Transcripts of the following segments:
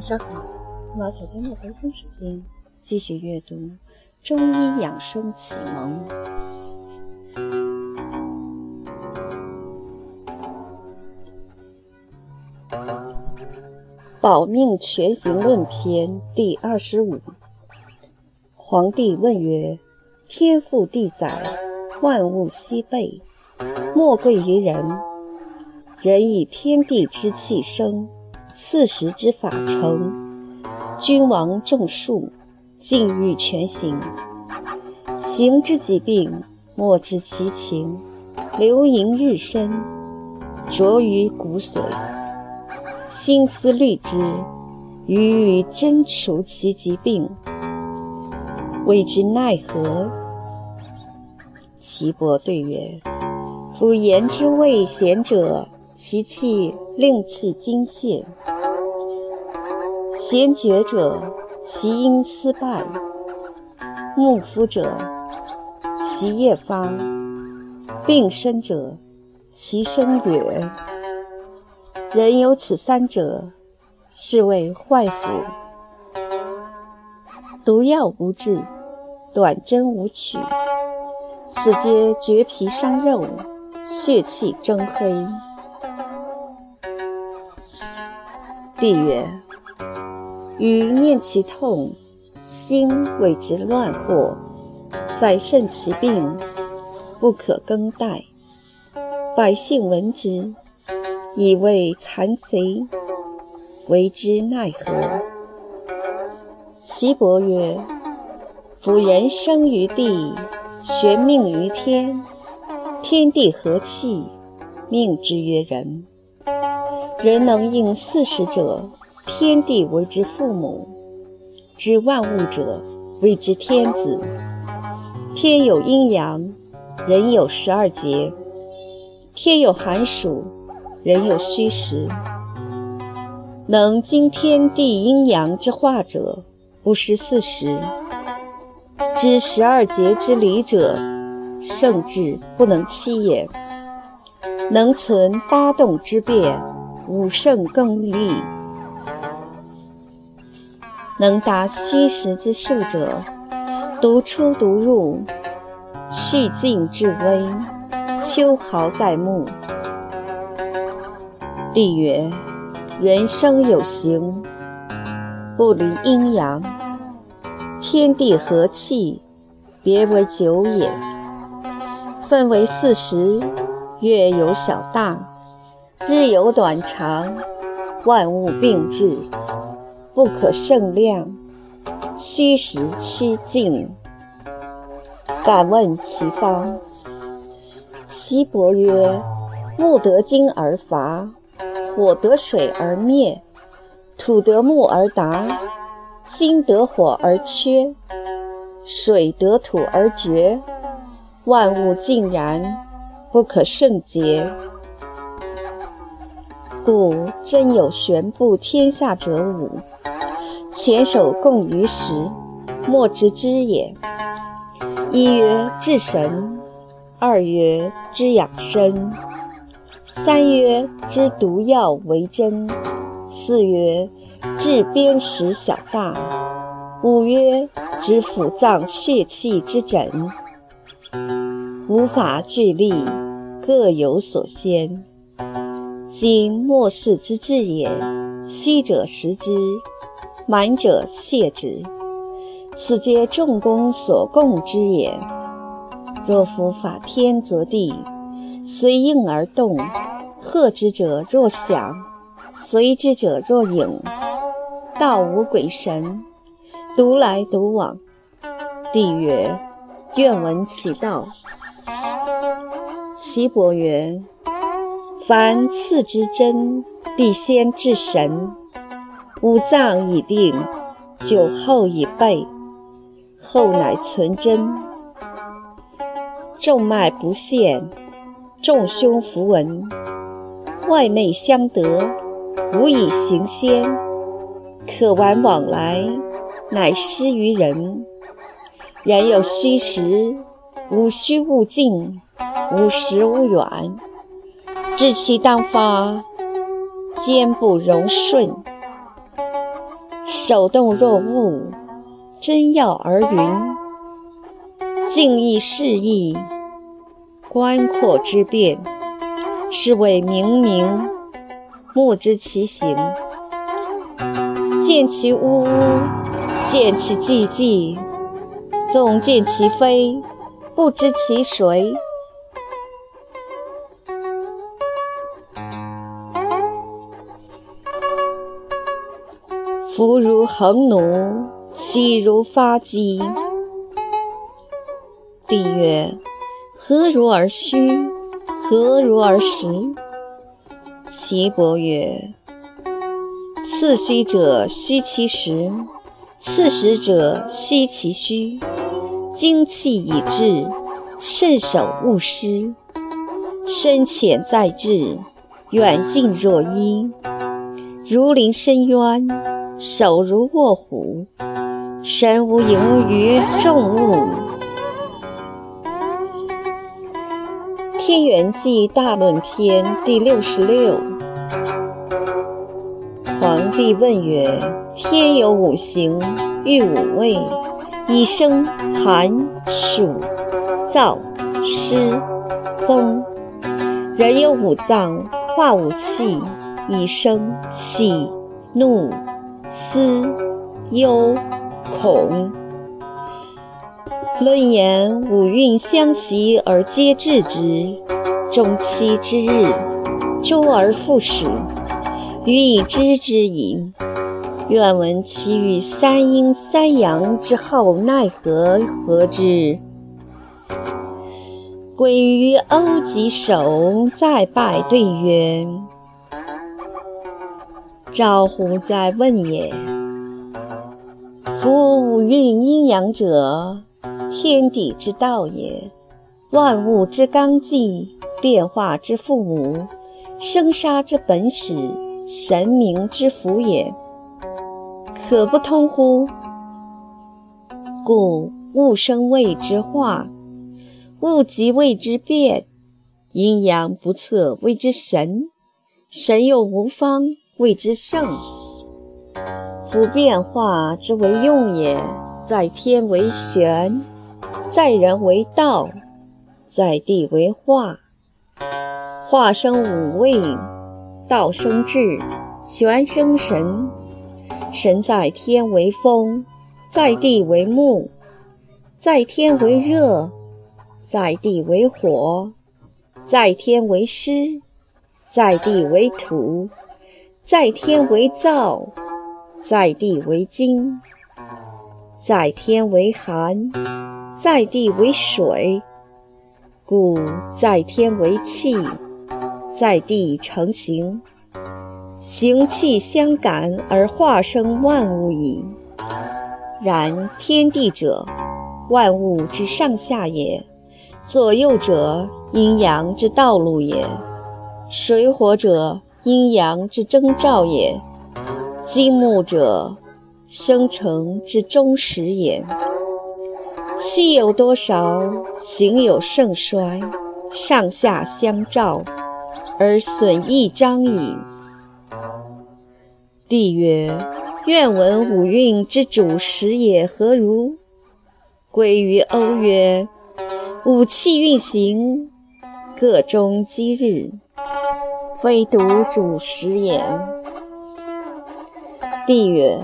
晚上好，马小娟的读书时间，继续阅读《中医养生启蒙》《保命全行论篇》第二十五。皇帝问曰：“天赋地载，万物西备，莫贵于人。人以天地之气生。”四时之法成，君王种树，禁欲全行。行之疾病，莫知其情，流盈日深，着于骨髓。心思虑之，欲欲真除其疾病，谓之奈何？岐伯对曰：夫言之未贤者。其气令气精泄，贤绝者其因思败；木夫者其叶发；病身者其身远。人有此三者，是谓坏腑。毒药无治，短针无取，此皆绝皮伤肉，血气蒸黑。帝曰：“予念其痛，心为之乱惑，反胜其病，不可更待。百姓闻之，以为残贼，为之奈何？”岐伯曰：“夫人生于地，玄命于天，天地和气，命之曰人。”人能应四时者，天地为之父母；知万物者，谓之天子。天有阴阳，人有十二节；天有寒暑，人有虚实。能经天地阴阳之化者，不失四时；知十二节之理者，圣智不能欺也。能存八动之变。五圣更立，能达虚实之数者，独出独入，去静至微，秋毫在目。帝曰：人生有形，不离阴阳，天地和气，别为九也。分为四时，月有小大。日有短长，万物并至，不可胜量，虚实趋近。敢问其方？岐伯曰：木得金而伐，火得水而灭，土得木而达，金得火而缺，水得土而绝，万物尽然，不可胜竭。故真有玄布天下者五，前手共于时，莫之知也。一曰治神，二曰知养生，三曰知毒药为真，四曰治砭石小大，五曰知腑脏血气之诊。无法具例，各有所先。今末世之至也，虚者实之，满者谢之，此皆众公所共之也。若夫法天则地，随应而动，贺之者若响，随之者若影。道无鬼神，独来独往。帝曰：愿闻其道。岐伯曰。凡次之真，必先治神。五脏已定，酒后已备，后乃存真。众脉不现，众胸符文，外内相得，无以行先。可玩往来，乃失于人。然有虚实，无虚勿近，无实勿远。治其当发，坚不容顺。手动若物，真要而云。静意示意，观阔之变，是谓明明。目知其行，见其呜呜，见其寂寂，纵见其非，不知其谁。夫如横弩，气如发鸡。帝曰：何如而虚？何如而实？岐伯曰：次虚者虚其实，次实者虚其虚。精气已至，慎守勿失。深浅在志，远近若一。如临深渊，手如卧虎，身无盈于众物。《天元纪大论篇》第六十六。皇帝问曰：“天有五行，御五味，以生寒、暑、燥、湿、风；人有五脏，化五气，以生喜、怒、思、忧、恐。”论言五运相袭而皆至之，终期之日，周而复始，予以知之矣。愿闻其与三阴三阳之后奈何何之？归于欧吉首，再拜对曰：“赵乎在问也。夫五运阴阳者。”天地之道也，万物之纲纪，变化之父母，生杀之本始，神明之福也，可不通乎？故物生谓之化，物极谓之变，阴阳不测谓之神，神又无方谓之圣。夫变化之为用也，在天为玄。在人为道，在地为化。化生五味，道生智，玄生神。神在天为风，在地为木，在天为热，在地为火，在天为湿，在地为土，在天为燥，在地为金，在天为寒。在地为水，故在天为气，在地成形，形气相感而化生万物矣。然天地者，万物之上下也；左右者，阴阳之道路也；水火者，阴阳之征兆也；金木者，生成之终始也。气有多少，形有盛衰，上下相照，而损益彰矣。帝曰：愿闻五运之主时也何如？归于欧曰：五气运行，各中积日，非独主食也。帝曰：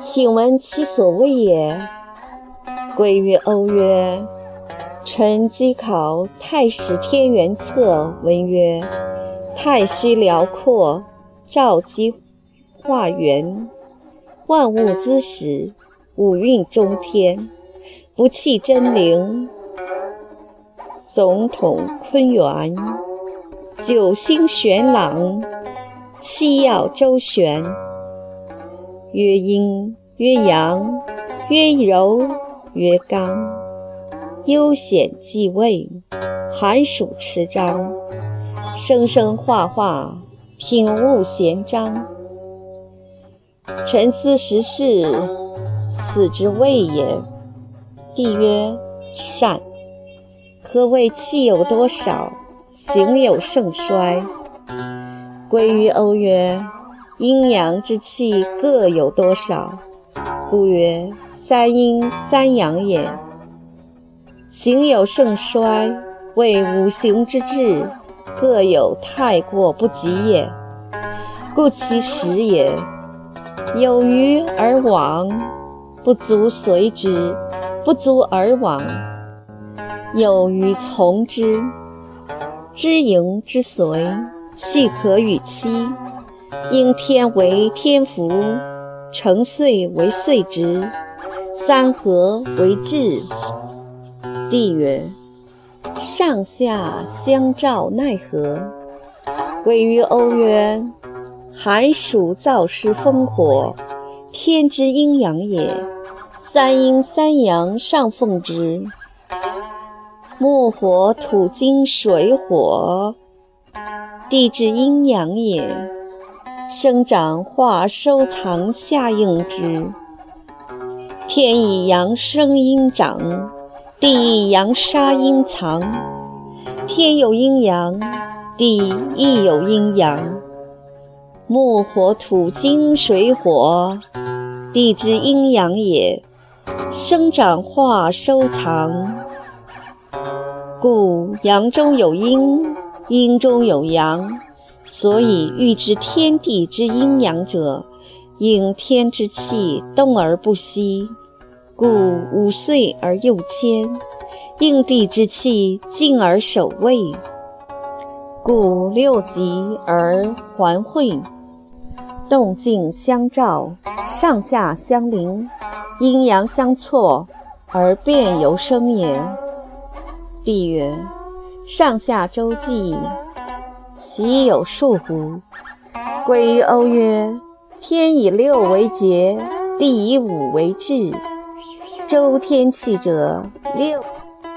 请闻其所谓也。归于欧曰：“臣稽考《太史天元策》，文曰：‘太虚辽阔，照积化元，万物滋始，五运中天，不弃真灵，总统坤元，九星玄朗，七曜周旋，曰阴，曰阳，曰柔。’”曰刚，悠显继位，寒暑持章，生生化化，品物闲章。沉思时事，此之谓也。帝曰：善。何谓气有多少，形有盛衰？归于欧曰：阴阳之气各有多少？故曰：三阴三阳也。行有盛衰，谓五行之志，各有太过不及也。故其实也，有余而往，不足随之；不足而往，有余从之。知盈之随，气可与期。应天为天福，成岁为岁值，三合为至。帝曰：上下相照，奈何？归于欧曰：寒暑燥湿风火，天之阴阳也。三阴三阳上奉之。木火土金水火，地之阴阳也。生长化收藏下应之。天以阳生阴长，地以阳杀阴藏。天有阴阳，地亦有阴阳。木火土金水火，地之阴阳也。生长化收藏。故阳中有阴，阴中有阳，所以欲知天地之阴阳者，应天之气动而不息，故五岁而又迁；应地之气静而守卫，故六极而还会。动静相照，上下相邻，阴阳相错，而变由生也。帝曰：上下周纪，其有数乎？归于欧曰：天以六为节，地以五为至。周天气者，六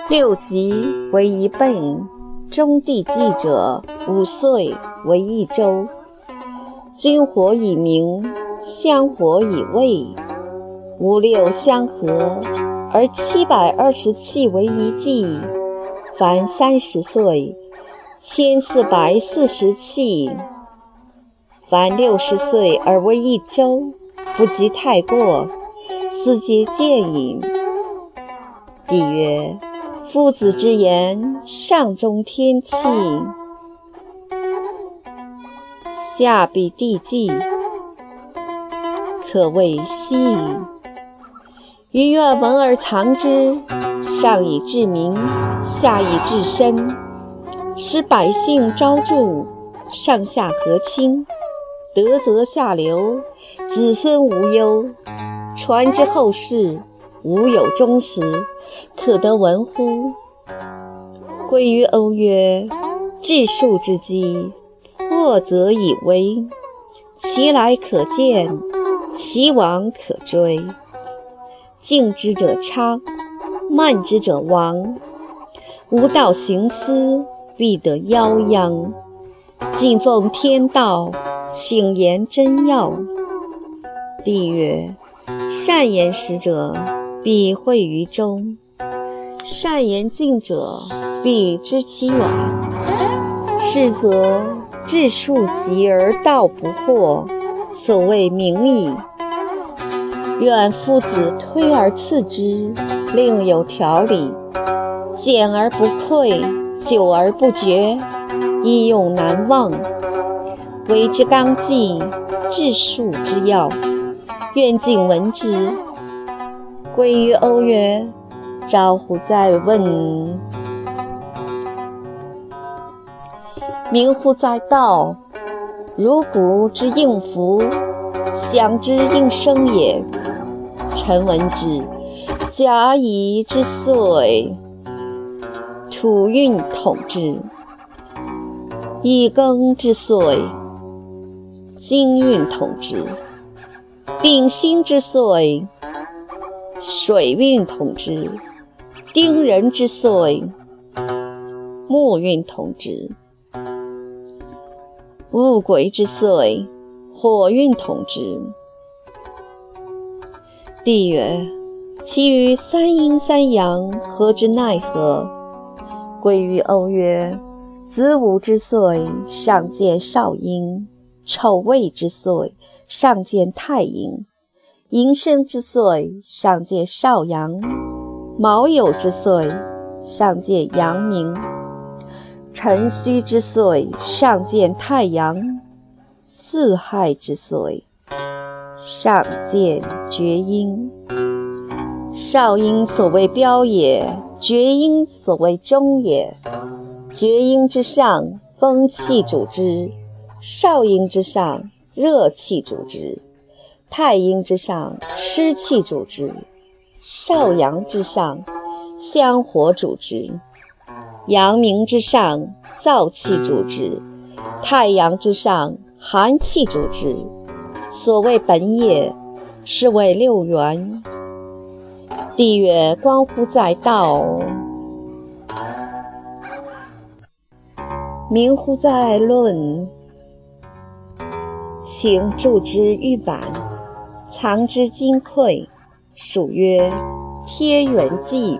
六极为一倍；中地纪者，五岁为一周。君火以明，香火以味，五六相合，而七百二十气为一纪。凡三十岁，千四百四十气；凡六十岁而为一周，不及太过，斯皆戒矣。帝曰：夫子之言，上中天气，下必地纪，可谓悉矣。余愿闻而藏之。上以治民，下以治身，使百姓昭著，上下和亲，德泽下流，子孙无忧，传之后世，无有终时，可得闻乎？归于欧曰：治数之基，破则以威，其来可见，其往可追，敬之者昌。慢之者亡，无道行思，必得夭殃。敬奉天道，请言真要。帝曰：善言实者，必会于中；善言近者，必知其远。是则治数极而道不惑，所谓明矣。愿夫子推而次之，另有条理；简而不匮，久而不绝，易用难忘。为之纲纪，治数之要。愿尽闻之。归于欧曰：招乎在问？明乎在道？如谷之应服，享之应生也。臣闻之，甲乙之岁，土运统之；乙庚之岁，金运统之；丙辛之岁，水运统之；丁壬之岁，木运统之；戊癸之岁，火运统之。帝曰：其余三阴三阳，何之奈何？归于欧曰：子午之岁，上见少阴；丑未之岁，上见太阴；寅申之岁，上见少阳；卯酉之岁，上见阳明；辰戌之岁，上见太阳；巳亥之岁，上见厥阴。少阴所谓标也，厥阴所谓中也。厥阴之上，风气主之；少阴之上，热气主之；太阴之上，湿气主之；少阳之上，香火主之；阳明之上，燥气主之；太阳之上，寒气主之。所谓本也，是谓六元。帝曰：关乎在道，明乎在论。行著之玉板，藏之金匮，属曰天元纪。